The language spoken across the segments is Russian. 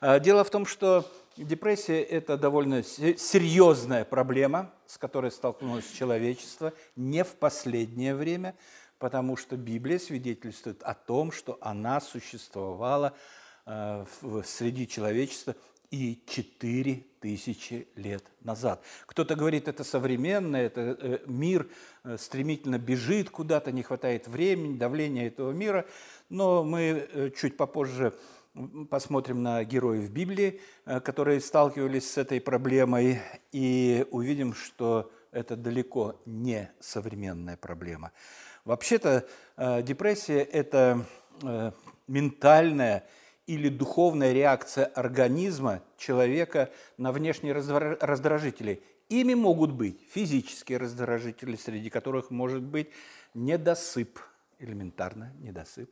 А, дело в том, что депрессия – это довольно серьезная проблема, с которой столкнулось человечество не в последнее время, потому что Библия свидетельствует о том, что она существовала а, среди человечества и четыре тысячи лет назад. Кто-то говорит, это современное, это э, мир э, стремительно бежит куда-то, не хватает времени, давления этого мира, но мы э, чуть попозже посмотрим на героев Библии, которые сталкивались с этой проблемой, и увидим, что это далеко не современная проблема. Вообще-то депрессия – это ментальная или духовная реакция организма человека на внешние раздражители. Ими могут быть физические раздражители, среди которых может быть недосып, элементарно недосып,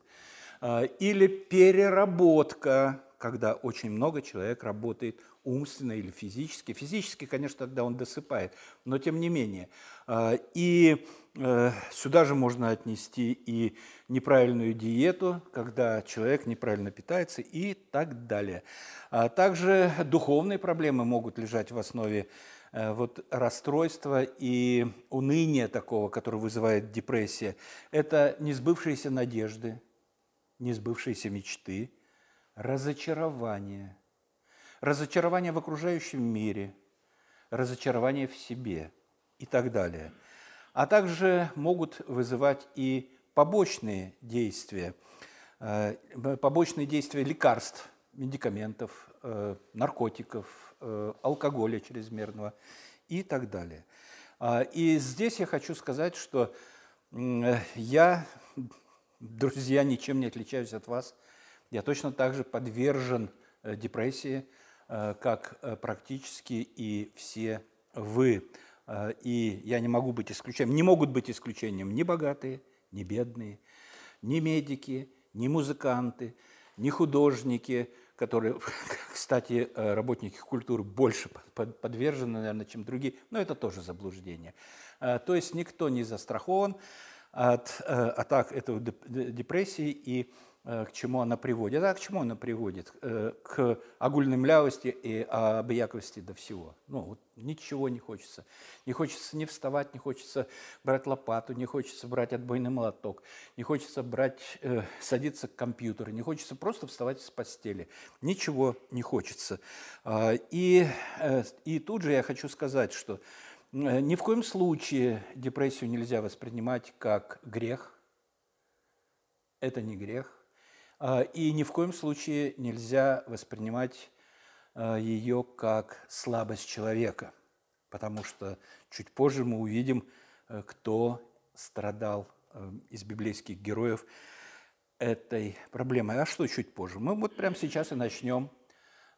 или переработка, когда очень много человек работает умственно или физически. Физически, конечно, тогда он досыпает, но тем не менее. А, и э, сюда же можно отнести и неправильную диету, когда человек неправильно питается и так далее. А также духовные проблемы могут лежать в основе э, вот расстройства и уныния такого, которое вызывает депрессия. Это несбывшиеся надежды, несбывшиеся мечты, разочарование – разочарование в окружающем мире, разочарование в себе и так далее. А также могут вызывать и побочные действия, э, побочные действия лекарств, медикаментов, э, наркотиков, э, алкоголя чрезмерного и так далее. А, и здесь я хочу сказать, что я, друзья, ничем не отличаюсь от вас. Я точно так же подвержен депрессии, Э, как э, практически и все вы. Э, и я не могу быть исключением, не могут быть исключением ни богатые, ни бедные, ни медики, ни музыканты, ни художники, которые, кстати, работники культуры больше подвержены, наверное, чем другие, но это тоже заблуждение. То есть никто не застрахован от атак этого депрессии и Э, к чему она приводит. А к чему она приводит? Э, к огульной млявости и объяковости до всего. Ну, вот ничего не хочется. Не хочется не вставать, не хочется брать лопату, не хочется брать отбойный молоток, не хочется брать, э, садиться к компьютеру, не хочется просто вставать с постели. Ничего не хочется. А, и, и тут же я хочу сказать, что ни в коем случае депрессию нельзя воспринимать как грех. Это не грех а, и ни в коем случае нельзя воспринимать а, ее как слабость человека, потому что чуть позже мы увидим, э, кто страдал э, из библейских героев этой проблемой. А что чуть позже? Мы вот прямо сейчас и начнем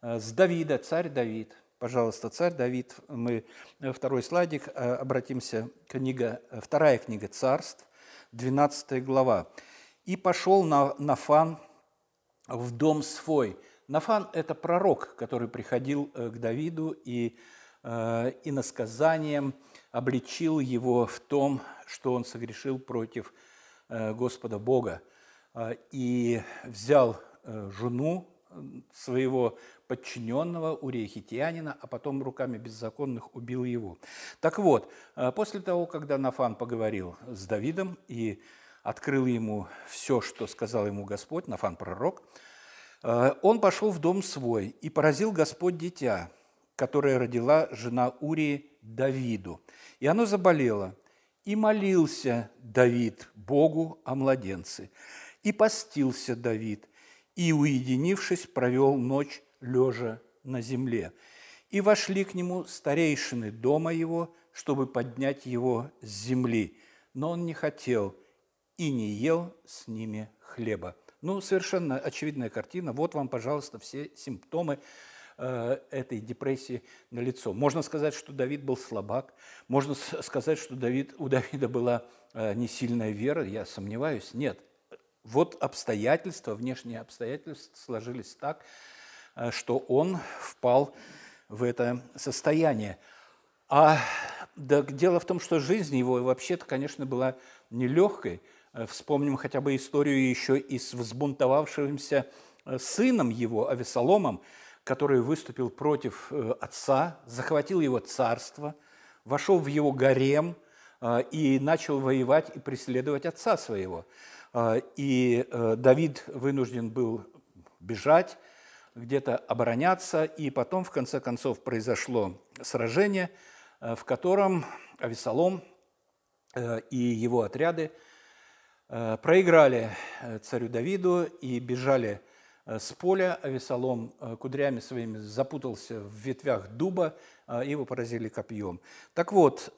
э, с Давида, царь Давид. Пожалуйста, царь Давид. Мы второй слайдик, обратимся, книга, вторая книга царств, 12 глава. «И пошел на Нафан, в дом свой. Нафан – это пророк, который приходил э, к Давиду и э, иносказанием обличил его в том, что он согрешил против э, Господа Бога. И взял жену своего подчиненного Урия Хитианина, а потом руками беззаконных убил его. Так вот, после того, когда Нафан поговорил с Давидом и открыл ему все, что сказал ему Господь, Нафан пророк, э, он пошел в дом свой и поразил Господь дитя, которое родила жена Урии Давиду. И оно заболело. И молился Давид Богу о младенце. И постился Давид, и, уединившись, провел ночь лежа на земле. И вошли к нему старейшины дома его, чтобы поднять его с земли. Но он не хотел – и не ел с ними хлеба. Ну, совершенно очевидная картина. Вот вам, пожалуйста, все симптомы э, этой депрессии на лицо. Можно сказать, что Давид был слабак. Можно сказать, что Давид, у Давида была э, не сильная вера. Я сомневаюсь. Нет. Вот обстоятельства, внешние обстоятельства сложились так, э, что он впал в это состояние. А да, дело в том, что жизнь его вообще-то, конечно, была нелегкой. Э, вспомним хотя бы историю еще и с взбунтовавшимся э, сыном его, Авесоломом, который выступил против отца, захватил его царство, вошел в его гарем и начал воевать и преследовать отца своего. И Давид вынужден был бежать, где-то обороняться, и потом, в конце концов, произошло сражение, в котором Авесолом и его отряды Э, проиграли э, царю Давиду и бежали э, с поля. Авесолом кудрями своими запутался в ветвях дуба, и его поразили копьем. Так вот,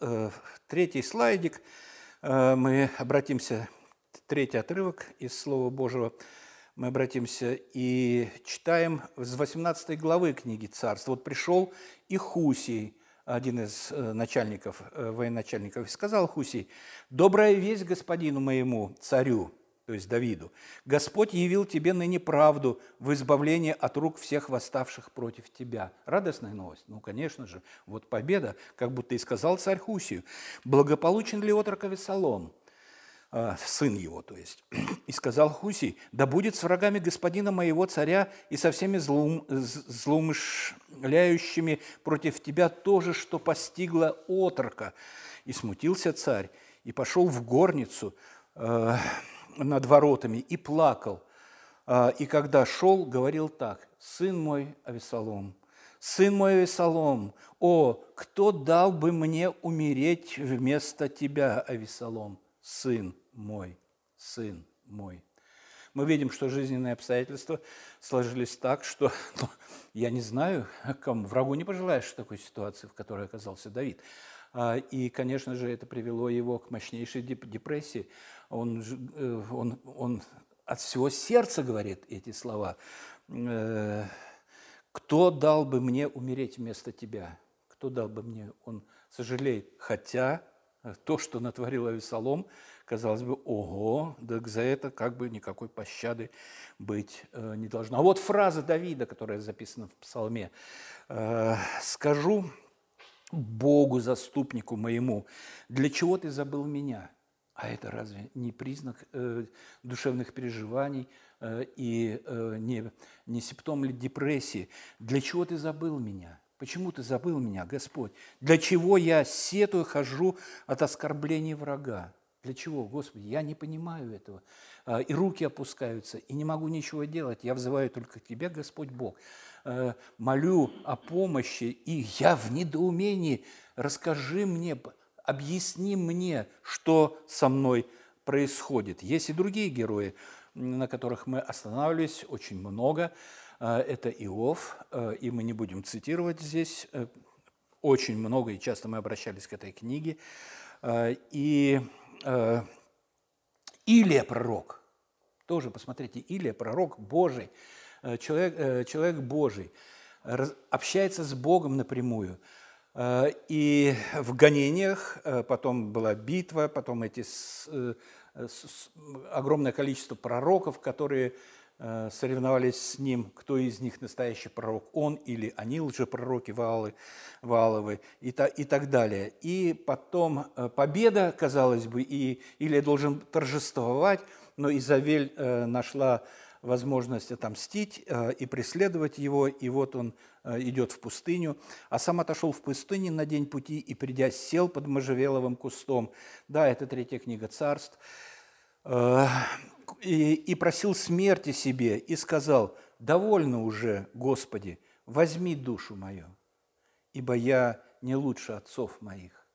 третий слайдик, мы обратимся, третий отрывок из Слова Божьего, мы обратимся и читаем с 18 главы книги Царств. Вот пришел и Хусий, один из э, начальников, э, военачальников, и сказал Хусей, «Добрая весть господину моему, царю, то есть Давиду, Господь явил тебе ныне правду в избавлении от рук всех восставших против тебя». Радостная новость? Ну, конечно же, вот победа, как будто и сказал царь Хусию. «Благополучен ли отрок Авесолом?» А, сын его, то есть. И сказал Хусий, да будет с врагами господина моего царя и со всеми злоум, злоумышляющими против тебя то же, что постигло отрока. И смутился царь, и пошел в горницу э, над воротами, и плакал. Э, и когда шел, говорил так, «Сын мой Авесолом, сын мой Авесолом, о, кто дал бы мне умереть вместо тебя, Авесолом, сын мой, сын мой. Мы видим, что жизненные обстоятельства сложились так, что ну, я не знаю, кому врагу не пожелаешь такой ситуации, в которой оказался Давид. А, и, конечно же, это привело его к мощнейшей депрессии. Он, э, он, он от всего сердца говорит эти слова. Э, «Кто дал бы мне умереть вместо тебя? Кто дал бы мне?» Он сожалеет. Хотя то, что натворил Авесолом, казалось бы, ого, так за это как бы никакой пощады быть э, не должно. А вот фраза Давида, которая записана в псалме. Э, «Скажу Богу, заступнику моему, для чего ты забыл меня?» А это разве не признак э, душевных переживаний и не, не симптом ли депрессии? Для чего ты забыл меня? Почему ты забыл меня, Господь? Для чего я сетую, хожу от оскорблений врага? Для чего, Господи? Я не понимаю этого. А, и руки опускаются, и не могу ничего делать. Я взываю только к Тебе, Господь Бог. А, молю о помощи, и я в недоумении. Расскажи мне, объясни мне, что со мной происходит. Есть и другие герои, на которых мы останавливались, очень много. А, это Иов, и мы не будем цитировать здесь. Э, очень много, и часто мы обращались к этой книге. И э, Илия пророк, тоже посмотрите, Илия пророк Божий, э, человек, э, человек Божий, общается с Богом напрямую. И в гонениях, потом была битва, потом эти с, э, с, огромное количество пророков, которые соревновались с ним, кто из них настоящий пророк, он или они лжепророки Ваалы, Вааловы и, та, и так далее. И потом э, победа, казалось бы, и Илия должен торжествовать, но Изавель э, нашла возможность отомстить и преследовать его, и вот он идет в пустыню, а сам отошел в пустыню на день пути и, придя, сел под можжевеловым кустом. Да, это третья книга царств и, и просил смерти себе, и сказал, «Довольно уже, Господи, возьми душу мою, ибо я не лучше отцов моих.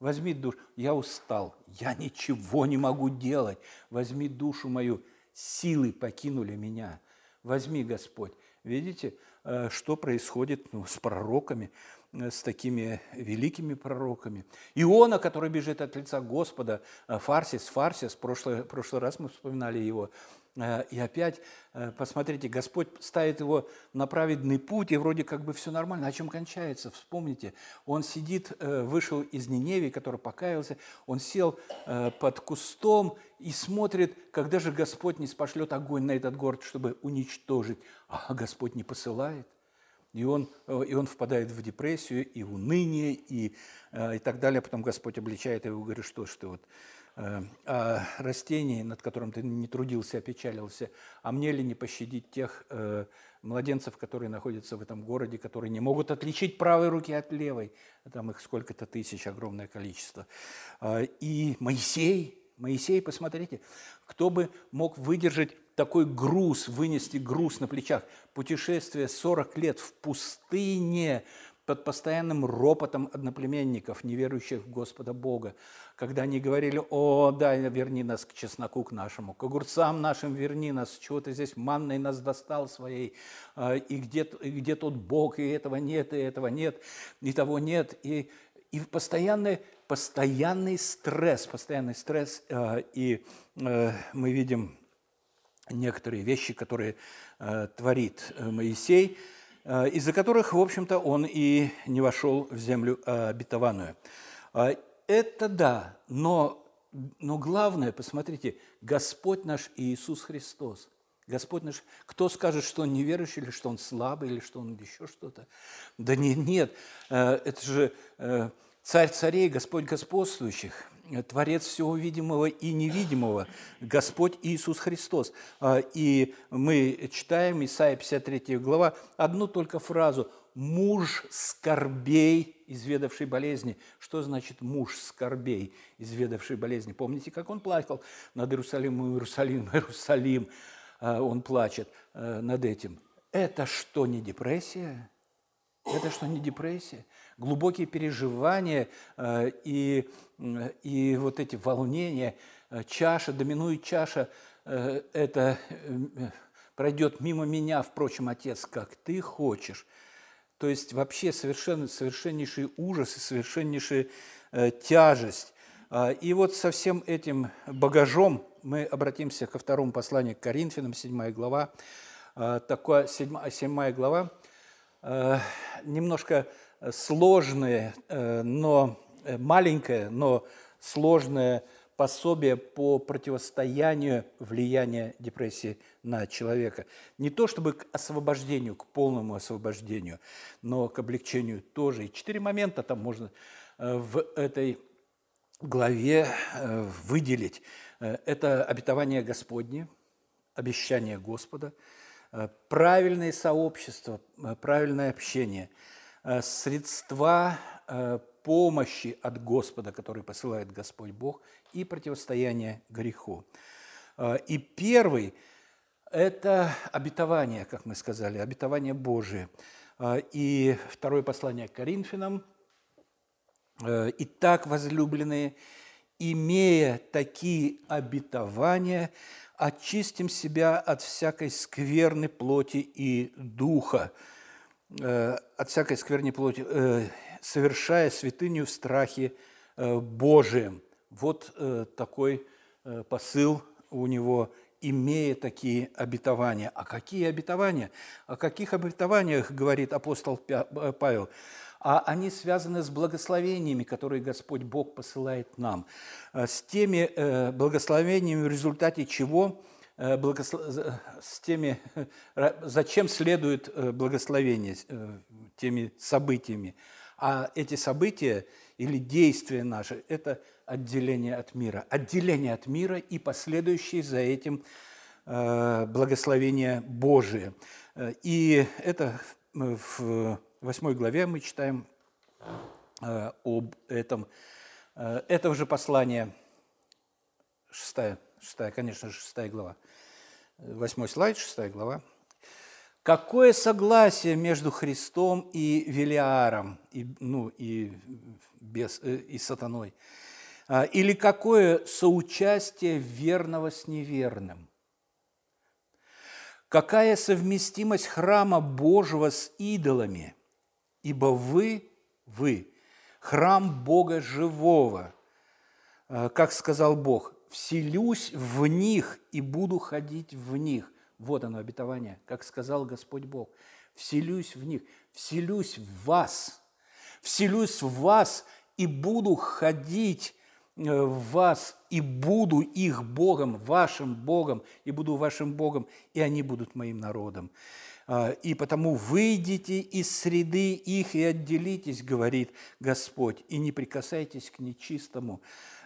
Возьми душу, я устал, я ничего не могу делать. Возьми душу мою, силы покинули меня. Возьми, Господь». Видите, э, что происходит ну, с пророками? Э, с такими великими пророками. Иона, который бежит от лица Господа, э, Фарсис, Фарсис, в прошлый, прошлый раз мы вспоминали его, э, и опять, посмотрите, Господь ставит его на праведный путь, и вроде как бы все нормально. А чем кончается? Вспомните, он сидит, вышел из Ниневии, который покаялся, он сел под кустом и смотрит, когда же Господь не спошлет огонь на этот город, чтобы уничтожить. А Господь не посылает. И он, э, и он впадает в депрессию, и уныние, и, э, и так далее. Потом Господь обличает его и говорит, что ты вот о растении, над которым ты не трудился, опечалился, а мне ли не пощадить тех младенцев, которые находятся в этом городе, которые не могут отличить правой руки от левой, там их сколько-то тысяч, огромное количество. И Моисей, Моисей, посмотрите, кто бы мог выдержать такой груз, вынести груз на плечах. Путешествие 40 лет в пустыне под постоянным ропотом одноплеменников, неверующих в Господа Бога, когда они говорили, о, да, верни нас к чесноку к нашему, к огурцам нашим верни нас, чего ты здесь манной нас достал своей, а, и где, и где тот Бог, и этого нет, и этого нет, и того нет, и, и постоянный, постоянный стресс, постоянный стресс, а, и э, мы видим некоторые вещи, которые э, творит э, Моисей, э, из-за которых, в общем-то, он и не вошел в землю обетованную. Это да, но, но главное, посмотрите, Господь наш Иисус Христос. Господь наш, кто скажет, что он неверующий, или что он слабый, или что он еще что-то? Да нет, нет, это же царь царей, Господь господствующих. Творец всего видимого и невидимого, Господь Иисус Христос. А, и мы читаем Исайя 53 глава, одну только фразу «муж скорбей, изведавший болезни». Что значит «муж скорбей, изведавший болезни»? Помните, как он плакал над Иерусалимом, Иерусалим, Иерусалим? А, он плачет а, над этим. Это что, не депрессия? Это что, не депрессия? Глубокие переживания э, и, и вот эти волнения, э, чаша, доминует чаша, э, это пройдет мимо меня, впрочем, Отец, как ты хочешь. То есть вообще совершенно, совершеннейший ужас и совершеннейшая тяжесть. И вот со всем этим багажом мы обратимся ко второму посланию к Коринфянам, 7 глава. Такое, 7, 7 глава – Э, немножко сложное, э, но э, маленькое, но сложное пособие по противостоянию влияния депрессии на человека. Не то чтобы к освобождению, к полному освобождению, но к облегчению тоже. И четыре момента там можно в этой главе выделить. Это обетование Господне, обещание Господа – Э, правильное сообщество, э, правильное общение, э, средства помощи от Господа, который посылает Господь Бог, и противостояние греху. И первый – это обетование, как мы сказали, обетование Божие. И второе послание к Коринфянам. «Итак, возлюбленные, имея такие обетования, очистим себя от всякой скверной плоти и духа, э, от всякой скверной плоти, э, совершая святыню в страхе э, Божием. Вот такой посыл у него, имея такие обетования. А какие обетования? О каких обетованиях говорит апостол Павел? а они связаны с благословениями, которые Господь Бог посылает нам, э, с теми э, благословениями, в результате чего э, с теми, зачем следует благословение, теми событиями. А эти события или действия наши – это отделение от мира. Отделение от мира и последующие за этим благословения Божие. И это в 8 главе мы читаем э, об этом. Э, это же послание, 6, 6, конечно же, 6 глава. Восьмой слайд, 6 глава. Какое согласие между Христом и Велиаром, и, ну, и, без, э, и сатаной? А, или какое соучастие верного с неверным? Какая совместимость храма Божьего с идолами – ибо вы, вы, храм Бога живого, э, как сказал Бог, вселюсь в них и буду ходить в них. Вот оно обетование, как сказал Господь Бог. Вселюсь в них, вселюсь в вас, вселюсь в вас и буду ходить э, в вас, и буду их Богом, вашим Богом, и буду вашим Богом, и они будут моим народом. А, и потому выйдите из среды их и отделитесь, говорит Господь, и не прикасайтесь к нечистому.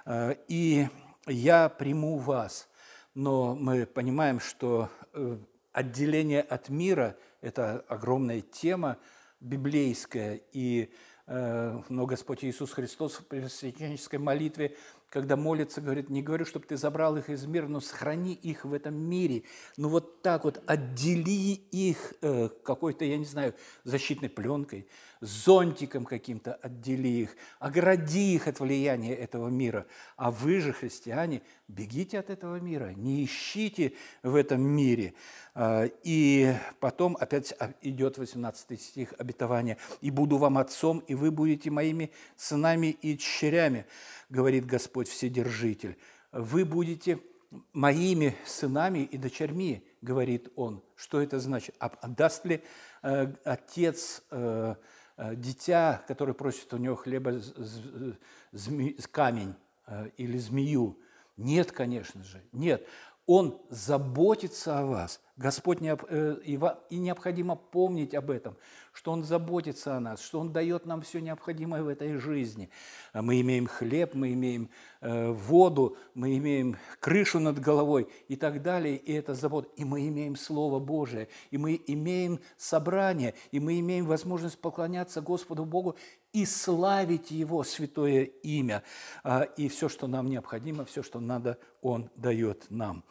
А, и я приму вас. Но мы понимаем, что э, отделение от мира – это огромная тема библейская, и э, но Господь Иисус Христос в пресвященнической молитве когда молится, говорит, не говорю, чтобы ты забрал их из мира, но сохрани их в этом мире. Ну вот так вот отдели их э, какой-то, я не знаю, защитной пленкой, зонтиком каким-то отдели их, огради их от влияния этого мира. А вы же, христиане, бегите от этого мира, не ищите в этом мире. А, и потом опять идет 18 стих обетования. «И буду вам отцом, и вы будете моими сынами и дщерями» говорит Господь Вседержитель. Вы будете моими сынами и дочерьми, говорит он. Что это значит? А даст ли э, отец э, дитя, который просит у него хлеба, зме, камень э, или змею? Нет, конечно же, нет. Он заботится о вас. Господь не, э, и необходимо помнить об этом, что Он заботится о нас, что Он дает нам все необходимое в этой жизни. Мы имеем хлеб, мы имеем э, воду, мы имеем крышу над головой и так далее, и это забота. И мы имеем Слово Божие, и мы имеем собрание, и мы имеем возможность поклоняться Господу Богу и славить Его святое имя. А, и все, что нам необходимо, все, что надо, Он дает нам.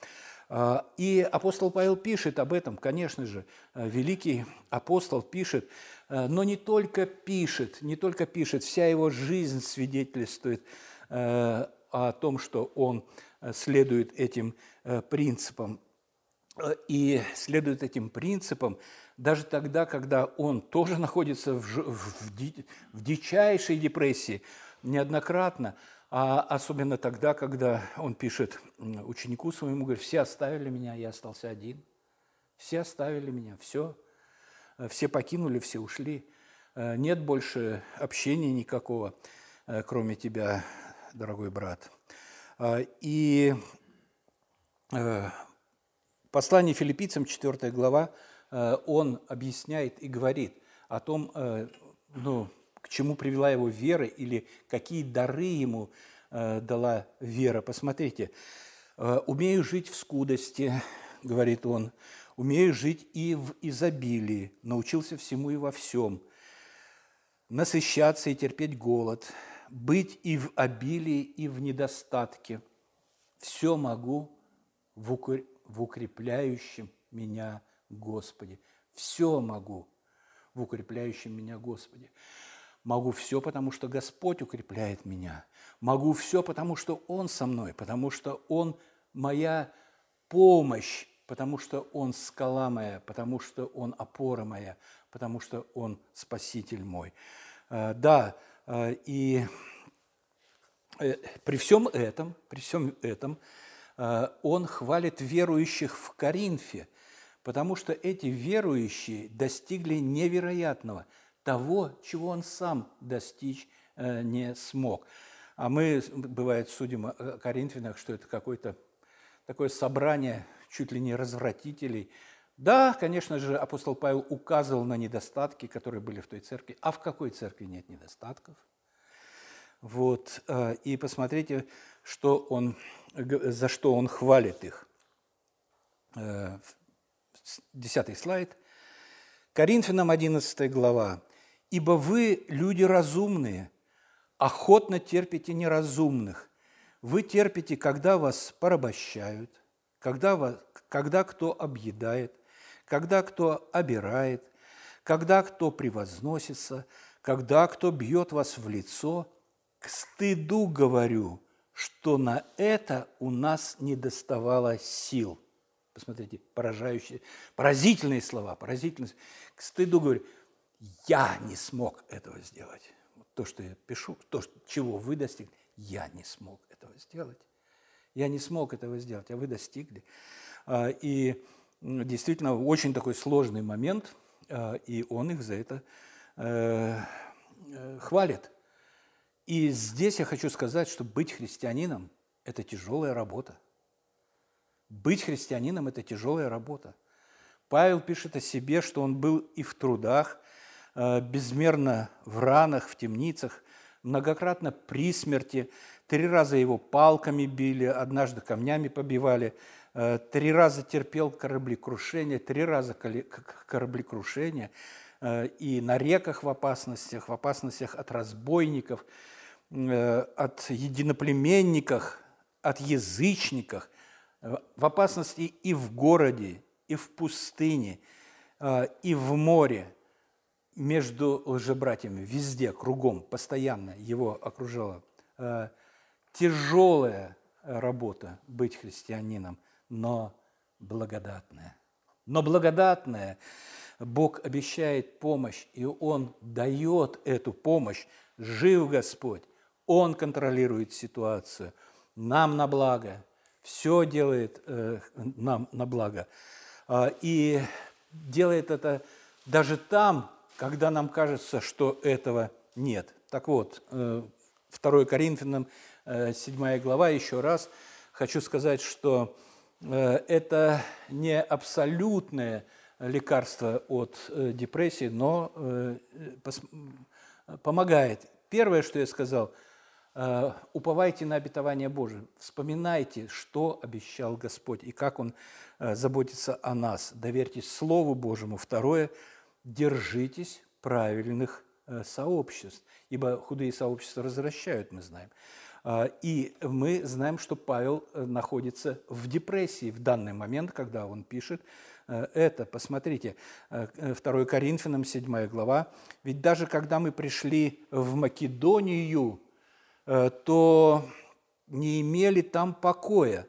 А, и апостол Павел пишет об этом, конечно же, э, великий апостол пишет, но не только пишет, не только пишет, вся его жизнь свидетельствует о том, что он следует этим принципам. И следует этим принципам даже тогда, когда он тоже находится в, в, в дичайшей депрессии, неоднократно, а особенно тогда, когда он пишет ученику своему, говорит, все оставили меня, я остался один. Все оставили меня, все. Все покинули, все ушли. Нет больше общения никакого, кроме тебя, дорогой брат. И послание филиппийцам, 4 глава, он объясняет и говорит о том, ну, к чему привела его вера или какие дары ему э, дала вера. Посмотрите, э, «Умею жить в скудости», – говорит он, – «умею жить и в изобилии, научился всему и во всем, насыщаться и терпеть голод, быть и в обилии, и в недостатке. Все могу в укрепляющем меня Господе. Все могу в укрепляющем меня Господе. Могу все, потому что Господь укрепляет меня. Могу все, потому что Он со мной, потому что Он моя помощь, потому что Он скала моя, потому что Он опора моя, потому что Он спаситель мой. Э, да, э, и э, при всем этом, при всем этом, он хвалит верующих в Коринфе, потому что эти верующие достигли невероятного – того, чего он сам достичь э, не смог. А мы, бывает, судим о Коринфянах, что это какое-то такое собрание чуть ли не развратителей. Да, конечно же, апостол Павел указывал на недостатки, которые были в той церкви. А в какой церкви нет недостатков? Вот. Э, и посмотрите, что он, за что он хвалит их. Э, десятый слайд. Коринфянам 11 глава. Ибо вы, люди разумные, охотно терпите неразумных. Вы терпите, когда вас порабощают, когда, вас, когда кто объедает, когда кто обирает, когда кто превозносится, когда кто бьет вас в лицо. К стыду говорю, что на это у нас не доставало сил. Посмотрите, поражающие, поразительные слова, поразительные. К стыду говорю, я не смог этого сделать. То, что я пишу, то, чего вы достигли, я не смог этого сделать. Я не смог этого сделать, а вы достигли. А, и действительно очень такой сложный момент, а, и он их за это э, э, хвалит. И здесь я хочу сказать, что быть христианином – это тяжелая работа. Быть христианином – это тяжелая работа. Павел пишет о себе, что он был и в трудах, Э, безмерно в ранах, в темницах, многократно при смерти, три раза его палками били, однажды камнями побивали, э, три раза терпел кораблекрушение, три раза кораблекрушение, э, и на реках в опасностях, в опасностях от разбойников, от единоплеменников, от язычников, в опасности и в городе, и в пустыне, и в море – между лжебратьями, везде, кругом, постоянно его окружала э, тяжелая работа быть христианином, но благодатная. Но благодатная Бог обещает помощь, и Он дает эту помощь. Жив Господь, Он контролирует ситуацию. Нам на благо, все делает э, нам на благо. Э, и делает это даже там, когда нам кажется, что этого нет. Так вот, 2 э, Коринфянам, 7 э, глава, еще раз хочу сказать, что э, это не абсолютное лекарство от депрессии, но помогает. Первое, что я сказал, уповайте на обетование Божие, вспоминайте, что обещал Господь и как Он заботится о нас. Доверьтесь Слову Божьему. Второе – держитесь правильных э, сообществ, ибо худые сообщества развращают, мы знаем. И мы знаем, что Павел э, находится в депрессии в данный момент, когда он пишет э, это. Посмотрите, 2 Коринфянам, 7 глава. «Ведь даже когда мы пришли в Македонию, то не имели там покоя.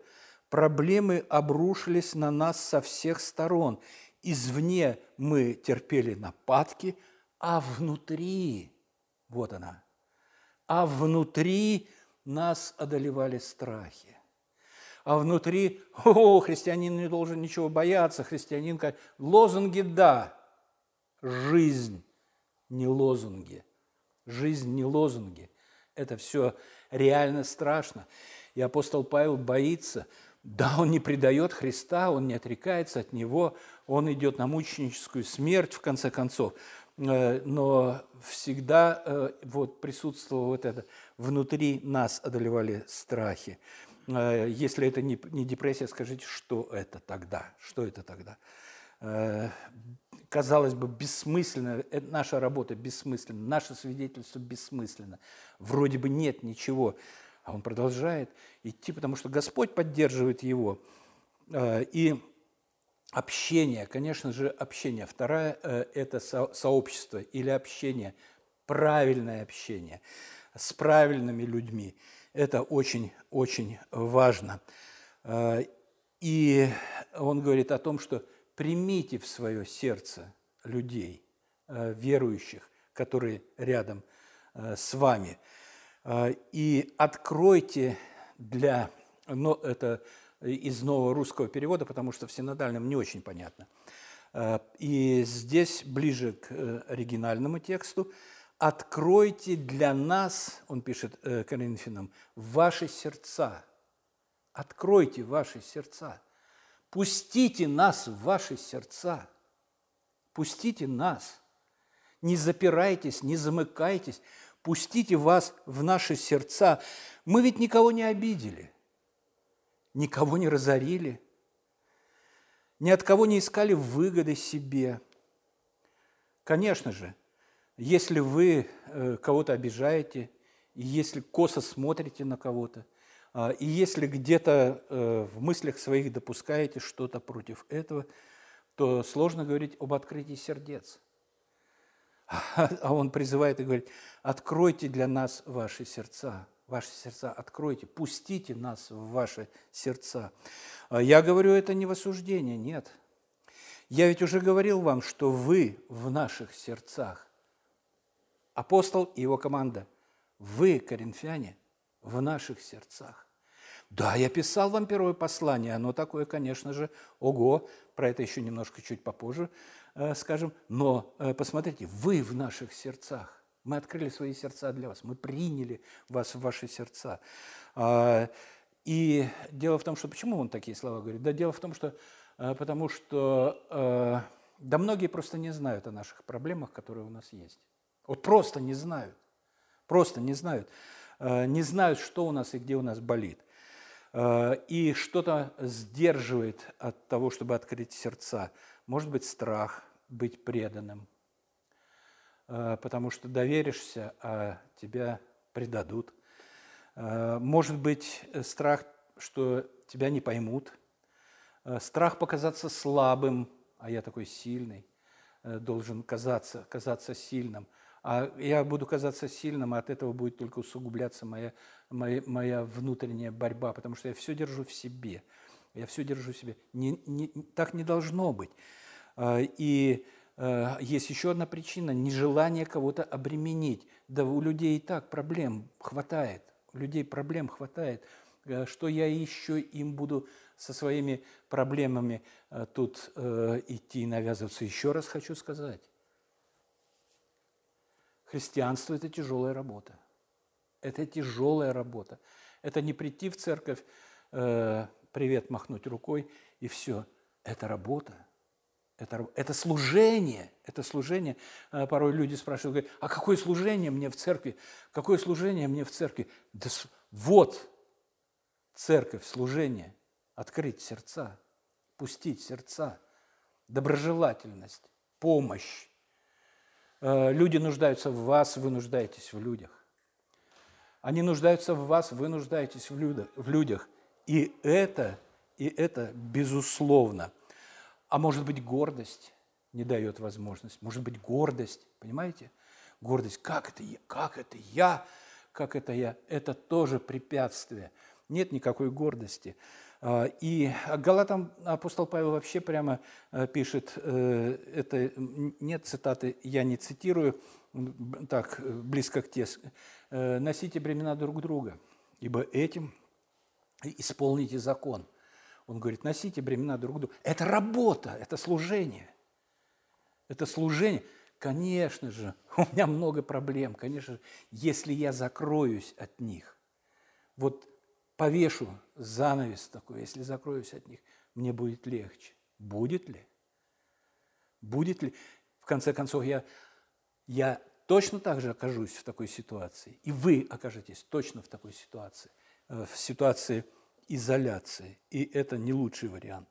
Проблемы обрушились на нас со всех сторон, извне мы терпели нападки, а внутри, вот она, а внутри нас одолевали страхи. А внутри, о, христианин не должен ничего бояться, христианин, лозунги – да, жизнь не лозунги, жизнь не лозунги. Это все реально страшно. И апостол Павел боится – да, он не предает Христа, он не отрекается от Него, он идет на мученическую смерть, в конце концов. Э, но всегда э, вот присутствовало вот это, внутри нас одолевали страхи. Э, если это не, не депрессия, скажите, что это тогда? Что это тогда? Казалось бы, бессмысленно, наша работа бессмысленна, наше свидетельство бессмысленно. Вроде бы нет ничего. А он продолжает идти, потому что Господь поддерживает его. Э, и общение, конечно же, общение. Второе э, – это сообщество или общение, правильное общение с правильными людьми. Это очень-очень важно. Э, и он говорит о том, что примите в свое сердце людей, верующих, которые рядом с вами – а, и откройте для, но это из нового русского перевода, потому что в синодальном не очень понятно. И здесь, ближе к э, оригинальному тексту, откройте для нас, он пишет э, Коринфянам, ваши сердца. Откройте ваши сердца. Пустите нас в ваши сердца. Пустите нас. Не запирайтесь, не замыкайтесь пустите вас в наши сердца. Мы ведь никого не обидели, никого не разорили, ни от кого не искали выгоды себе. Конечно же, если вы э, кого-то обижаете, если косо смотрите на кого-то, и если где-то э, в мыслях своих допускаете что-то против этого, то сложно говорить об открытии сердец – А он призывает и говорит, откройте для нас ваши сердца, ваши сердца откройте, пустите нас в ваши сердца. А я говорю это не в осуждение, нет. Я ведь уже говорил вам, что вы в наших сердцах. Апостол и его команда, вы, коринфяне, в наших сердцах. Да, я писал вам первое послание, оно такое, конечно же, ого, про это еще немножко чуть попозже Э, скажем, но э, посмотрите, вы в наших сердцах. Мы открыли свои сердца для вас, мы приняли вас в ваши сердца. А, и дело в том, что почему он такие слова говорит? Да дело в том, что э, потому что да многие просто не знают о наших проблемах, которые у нас есть. Вот просто не знают. Просто не знают. Не знают, что у нас и где у нас болит. И что-то сдерживает от того, чтобы открыть сердца. Может быть, страх быть преданным, потому что доверишься, а тебя предадут. Может быть, страх, что тебя не поймут. Страх показаться слабым, а я такой сильный, должен казаться, казаться сильным – а я буду казаться сильным, а от этого будет только усугубляться моя, моя, моя внутренняя борьба, потому что я все держу в себе. Я все держу в себе. Не, не, так не должно быть. А, и а, есть еще одна причина – нежелание кого-то обременить. Да у людей и так проблем хватает. У людей проблем хватает. А, что я еще им буду со своими проблемами тут идти и навязываться? Еще раз хочу сказать. Христианство – это тяжелая работа. Это тяжелая работа. Это не прийти в церковь, э, привет махнуть рукой и все. Это работа. Это, это служение, это служение. Э, порой люди спрашивают, говорят, а какое служение мне в церкви? Какое служение мне в церкви? Да вот церковь, служение, открыть сердца, пустить сердца, доброжелательность, помощь, люди нуждаются в вас, вы нуждаетесь в людях. Они нуждаются в вас, вы нуждаетесь в людях. И это, и это безусловно. А может быть, гордость не дает возможность. Может быть, гордость, понимаете? Гордость, как это я, как это я, как это я. Это тоже препятствие. Нет никакой гордости. А, и Галатам апостол Павел вообще прямо э, пишет, э, это нет цитаты, я не цитирую, так, близко к «Э, носите бремена друг друга, ибо этим исполните закон. Он говорит, носите бремена друг друга. Это работа, это служение. Это служение. Конечно же, у меня много проблем. Конечно же, если я закроюсь от них, вот повешу занавес такой, если закроюсь от них, мне будет легче. Будет ли? Будет ли? В конце концов, я, я точно так же окажусь в такой ситуации, и вы окажетесь точно в такой ситуации, э, в ситуации изоляции, и это не лучший вариант.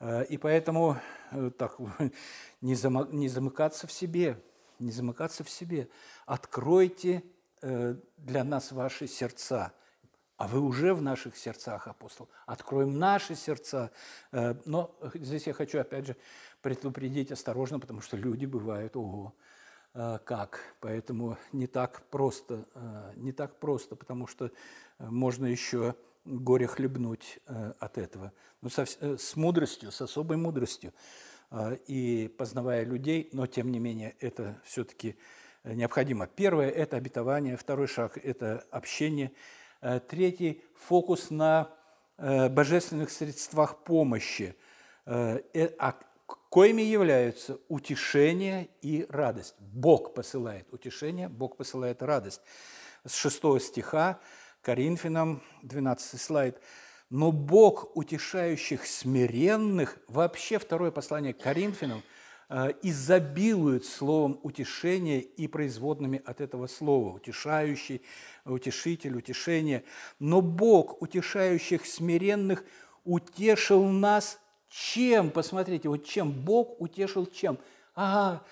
Э, и поэтому э, так, не, замыкаться в себе, не замыкаться в себе. Откройте для нас ваши сердца – а вы уже в наших сердцах, апостол. Откроем наши сердца. Э, но здесь я хочу, опять же, предупредить осторожно, потому что люди бывают, ого, э, как. Поэтому не так просто, э, не так просто, потому что можно еще горе хлебнуть от этого. Но со, с мудростью, с особой мудростью и познавая людей, но тем не менее это все-таки необходимо. Первое – это обетование, второй шаг – это общение – третий – фокус на э, божественных средствах помощи, э, а коими являются утешение и радость. Бог посылает утешение, Бог посылает радость. С 6 стиха Коринфянам, 12 слайд. «Но Бог, утешающих смиренных», вообще второе послание Коринфянам – Э, изобилует словом утешения и производными от этого слова. Утешающий, утешитель, утешение. Но Бог, утешающих смиренных, утешил нас чем? Посмотрите, вот чем Бог утешил чем? Ага,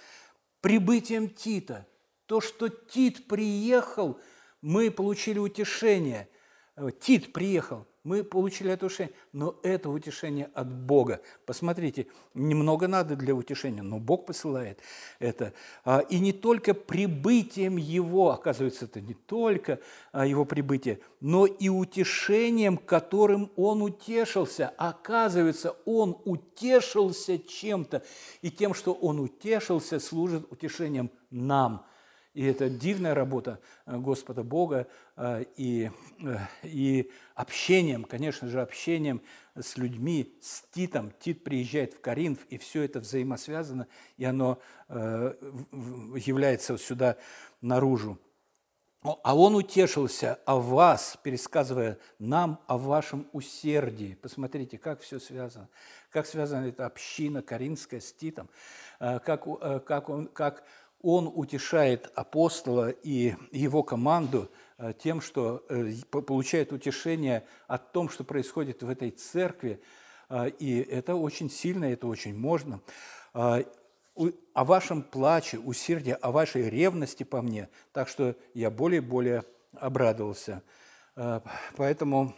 прибытием Тита. То, что Тит приехал, мы получили утешение. Э, Тит приехал – мы получили это утешение, но это утешение от Бога. Посмотрите, немного надо для утешения, но Бог посылает это. А, и не только прибытием Его, оказывается, это не только а, Его прибытие, но и утешением, которым Он утешился. Оказывается, Он утешился чем-то, и тем, что Он утешился, служит утешением нам – и это дивная работа э, Господа Бога э, и, э, и общением, конечно же, общением с людьми, с Титом. Тит приезжает в Коринф, и все это взаимосвязано, и оно является сюда наружу. А он утешился о вас, пересказывая нам о вашем усердии. Посмотрите, как все связано. Как связана эта община коринфская с Титом. Как, как, он, как он утешает апостола и его команду тем, что получает утешение от том, что происходит в этой церкви, и это очень сильно, это очень можно о вашем плаче, усердии, о вашей ревности по мне. Так что я более и более обрадовался. Э, поэтому,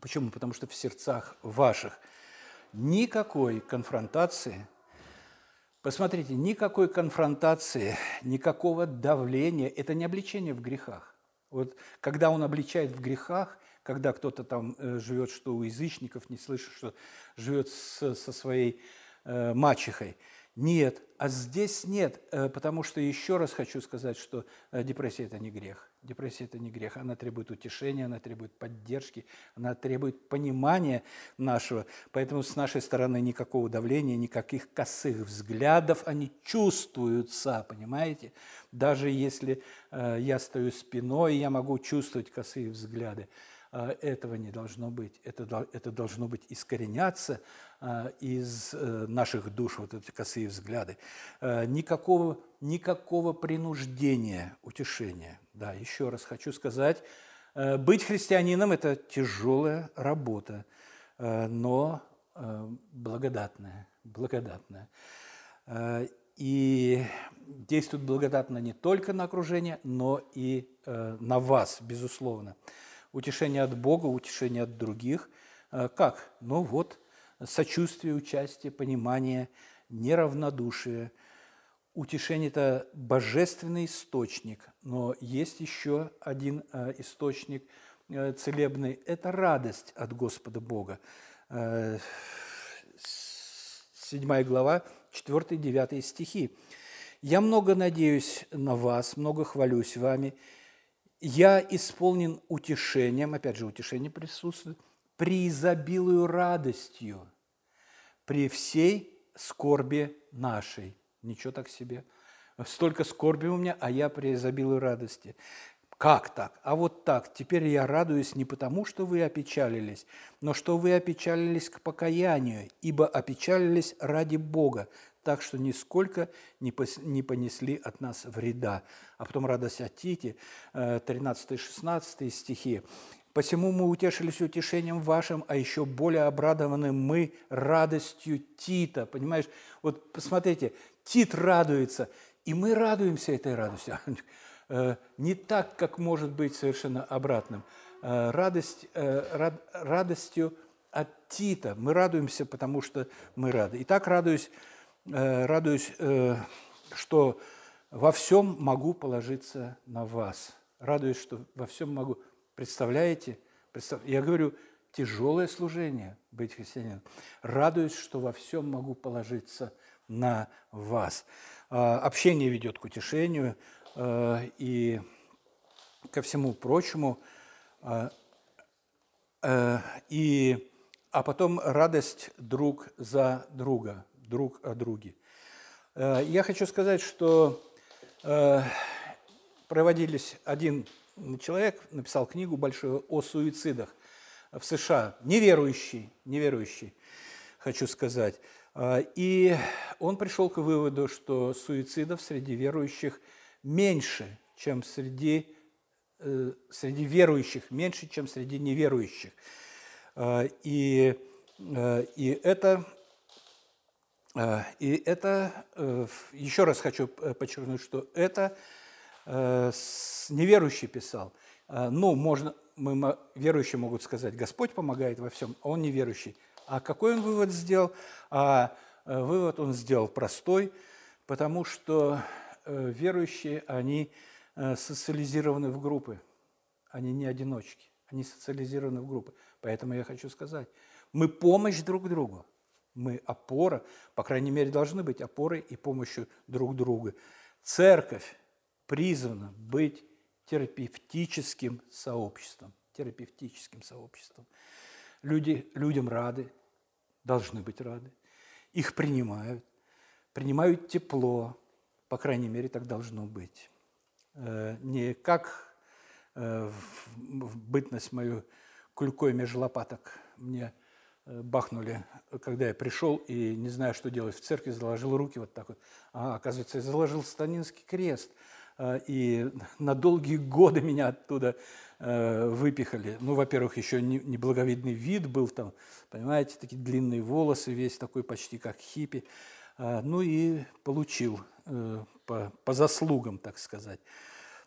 почему? Потому что в сердцах ваших никакой конфронтации, посмотрите, никакой конфронтации, никакого давления, это не обличение в грехах. Вот когда он обличает в грехах, когда кто-то там э, живет, что у язычников, не слышит, что живет со, своей э, мачехой – нет, а здесь нет, э, потому что еще раз хочу сказать, что э, депрессия – это не грех. Депрессия – это не грех. Она требует утешения, она требует поддержки, она требует понимания нашего. Поэтому с нашей стороны никакого давления, никаких косых взглядов, они чувствуются, понимаете? Даже если э, я стою спиной, я могу чувствовать косые взгляды. Этого не должно быть. Это, это должно быть искореняться из э, наших душ, вот эти косые взгляды. А, никакого, никакого принуждения, утешения. Да, еще раз хочу сказать, э, быть христианином – это тяжелая работа, э, но благодатная, благодатная. И действует благодатно не только на окружение, но и на вас, безусловно утешение от Бога, утешение от других. Э, как? Ну вот, сочувствие, участие, понимание, неравнодушие. Утешение – это божественный источник, но есть еще один э, источник э, целебный – это радость от Господа Бога. Седьмая глава, 4-9 стихи. «Я много надеюсь на вас, много хвалюсь вами, я исполнен утешением, опять же, утешение присутствует, при изобилую радостью, при всей скорби нашей. Ничего так себе. Столько скорби у меня, а я при изобилую радости. Как так? А вот так. Теперь я радуюсь не потому, что вы опечалились, но что вы опечалились к покаянию, ибо опечалились ради Бога, так что нисколько не понесли от нас вреда. А потом радость от Тити, 13-16 стихи. «Посему мы утешились утешением вашим, а еще более обрадованы мы радостью Тита». Понимаешь, вот посмотрите, Тит радуется, и мы радуемся этой радостью. Э, не так, как может быть совершенно обратным. Э, радость, э, радостью от Тита. Мы радуемся, потому что мы рады. И так радуюсь радуюсь, что во всем могу положиться на вас. Радуюсь, что во всем могу. Представляете? Я говорю, тяжелое служение быть христианином. Радуюсь, что во всем могу положиться на вас. А, общение ведет к утешению э, и ко всему прочему. А, и, а потом радость друг за друга друг о друге. Я хочу сказать, что проводились один человек, написал книгу большую о суицидах в США, неверующий, неверующий, хочу сказать. Э, и он пришел к выводу, что суицидов среди верующих меньше, чем среди, среди верующих, меньше, чем среди неверующих. И, и это Э, и это, э, еще раз хочу э, подчеркнуть, что это неверующий писал. Ну, можно, мы, верующие могут сказать, Господь помогает во всем, а он неверующий. А какой он вывод сделал? А вывод он сделал простой, потому что верующие, они социализированы в группы, они не одиночки, они социализированы в группы. Поэтому я хочу сказать, мы помощь друг другу. Мы опора, по крайней мере, должны быть опорой и помощью друг друга. Церковь призвана быть терапевтическим сообществом. Терапевтическим сообществом. Люди, людям рады, должны быть рады. Их принимают, принимают тепло, по крайней мере, так должно быть. Э, не как э, в бытность мою кулькой меж лопаток мне – бахнули, когда я пришел и не знаю, что делать в церкви, заложил руки вот так вот. А, оказывается, я заложил станинский крест. И на долгие годы меня оттуда выпихали. Ну, во-первых, еще неблаговидный вид был там, понимаете, такие длинные волосы, весь такой почти как хиппи. Ну и получил по, по заслугам, так сказать.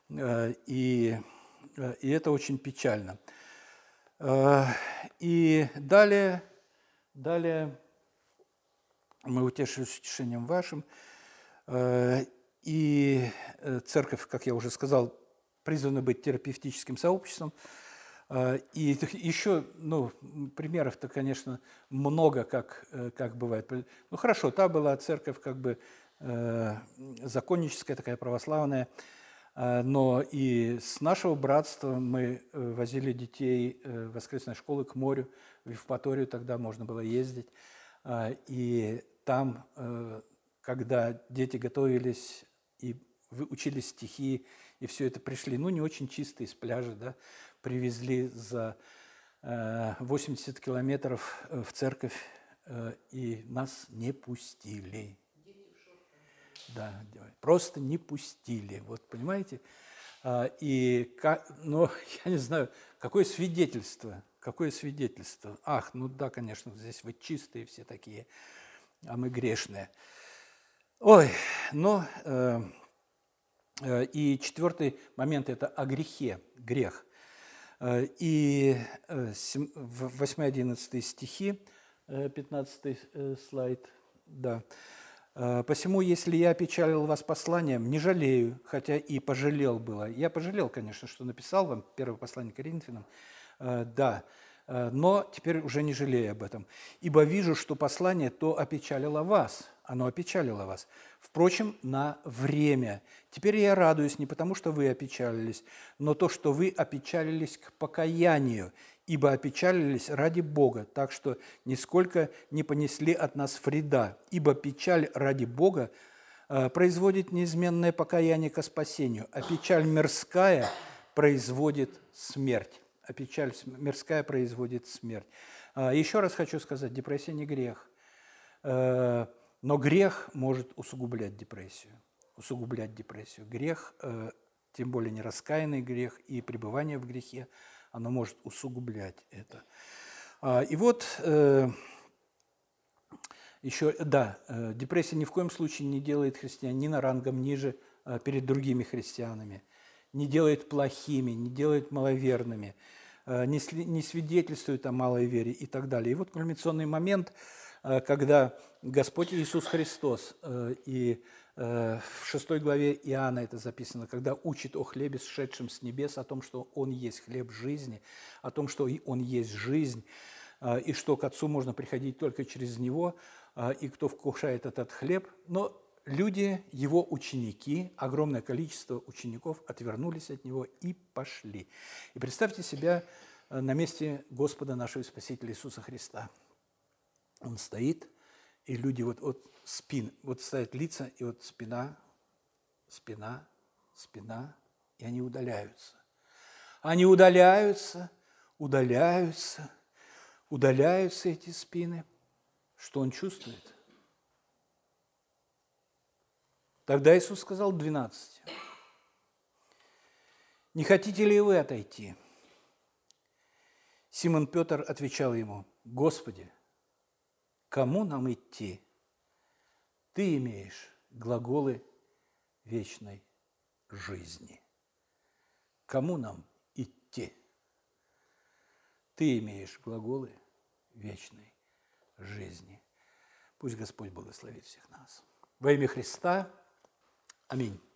И, и это очень печально. Э, и далее, далее мы утешились утешением вашим. Э, и э, церковь, как я уже сказал, призвана быть терапевтическим сообществом. И еще, ну, примеров-то, конечно, много, как, как бывает. Ну, хорошо, та была церковь как бы законническая, такая православная, но и с нашего братства мы э, возили детей э, в воскресной школы к морю, в Евпаторию тогда можно было ездить. И там, э, когда дети готовились и учились стихи, и все это пришли, ну, не очень чистые с пляжа, да, привезли за 80 километров в церковь, и нас не пустили. Да, просто не пустили. Вот понимаете? А, и, ну, я не знаю, какое свидетельство, какое свидетельство. Ах, ну да, конечно, здесь вы чистые все такие, а мы грешные. Ой, ну, э, э, и четвертый момент – это о грехе, грех. Э, и 8-11 стихи, 15 слайд, да, Э, «Посему, если я опечалил вас посланием, не жалею, хотя и пожалел было». Я пожалел, конечно, что написал вам первое послание Коринфянам, э, да, э, но теперь уже не жалею об этом. «Ибо вижу, что послание то опечалило вас, оно опечалило вас. Впрочем, на время. Теперь я радуюсь не потому, что вы опечалились, но то, что вы опечалились к покаянию, ибо опечалились ради Бога, так что нисколько не понесли от нас вреда, ибо печаль ради Бога э, производит неизменное покаяние ко спасению, а печаль мирская производит смерть. А печаль мирская производит смерть. А, еще раз хочу сказать, депрессия не грех. Э, но грех может усугублять депрессию. Усугублять депрессию. Грех, э, тем более нераскаянный грех и пребывание в грехе – оно может усугублять это. А, и вот э, еще, да, депрессия ни в коем случае не делает христианина рангом ниже перед другими христианами, не делает плохими, не делает маловерными, не, не свидетельствует о малой вере и так далее. И вот кульминационный момент, когда Господь Иисус Христос и Э, в шестой главе Иоанна это записано, когда учит о хлебе, сшедшем с небес, о том, что Он есть хлеб жизни, о том, что Он есть жизнь, э, и что к Отцу можно приходить только через Него, э, и кто вкушает этот хлеб. Но люди, Его ученики, огромное количество учеников отвернулись от Него и пошли. И представьте себя на месте Господа нашего Спасителя Иисуса Христа. Он стоит, и люди вот, вот спин, вот стоят лица, и вот спина, спина, спина, и они удаляются. Они удаляются, удаляются, удаляются эти спины. Что он чувствует? Тогда Иисус сказал 12. «Не хотите ли вы отойти?» Симон Петр отвечал ему, «Господи, кому нам идти? ты имеешь глаголы вечной жизни. Кому нам идти? Ты имеешь глаголы вечной жизни. Пусть Господь благословит всех нас. Во имя Христа. Amém.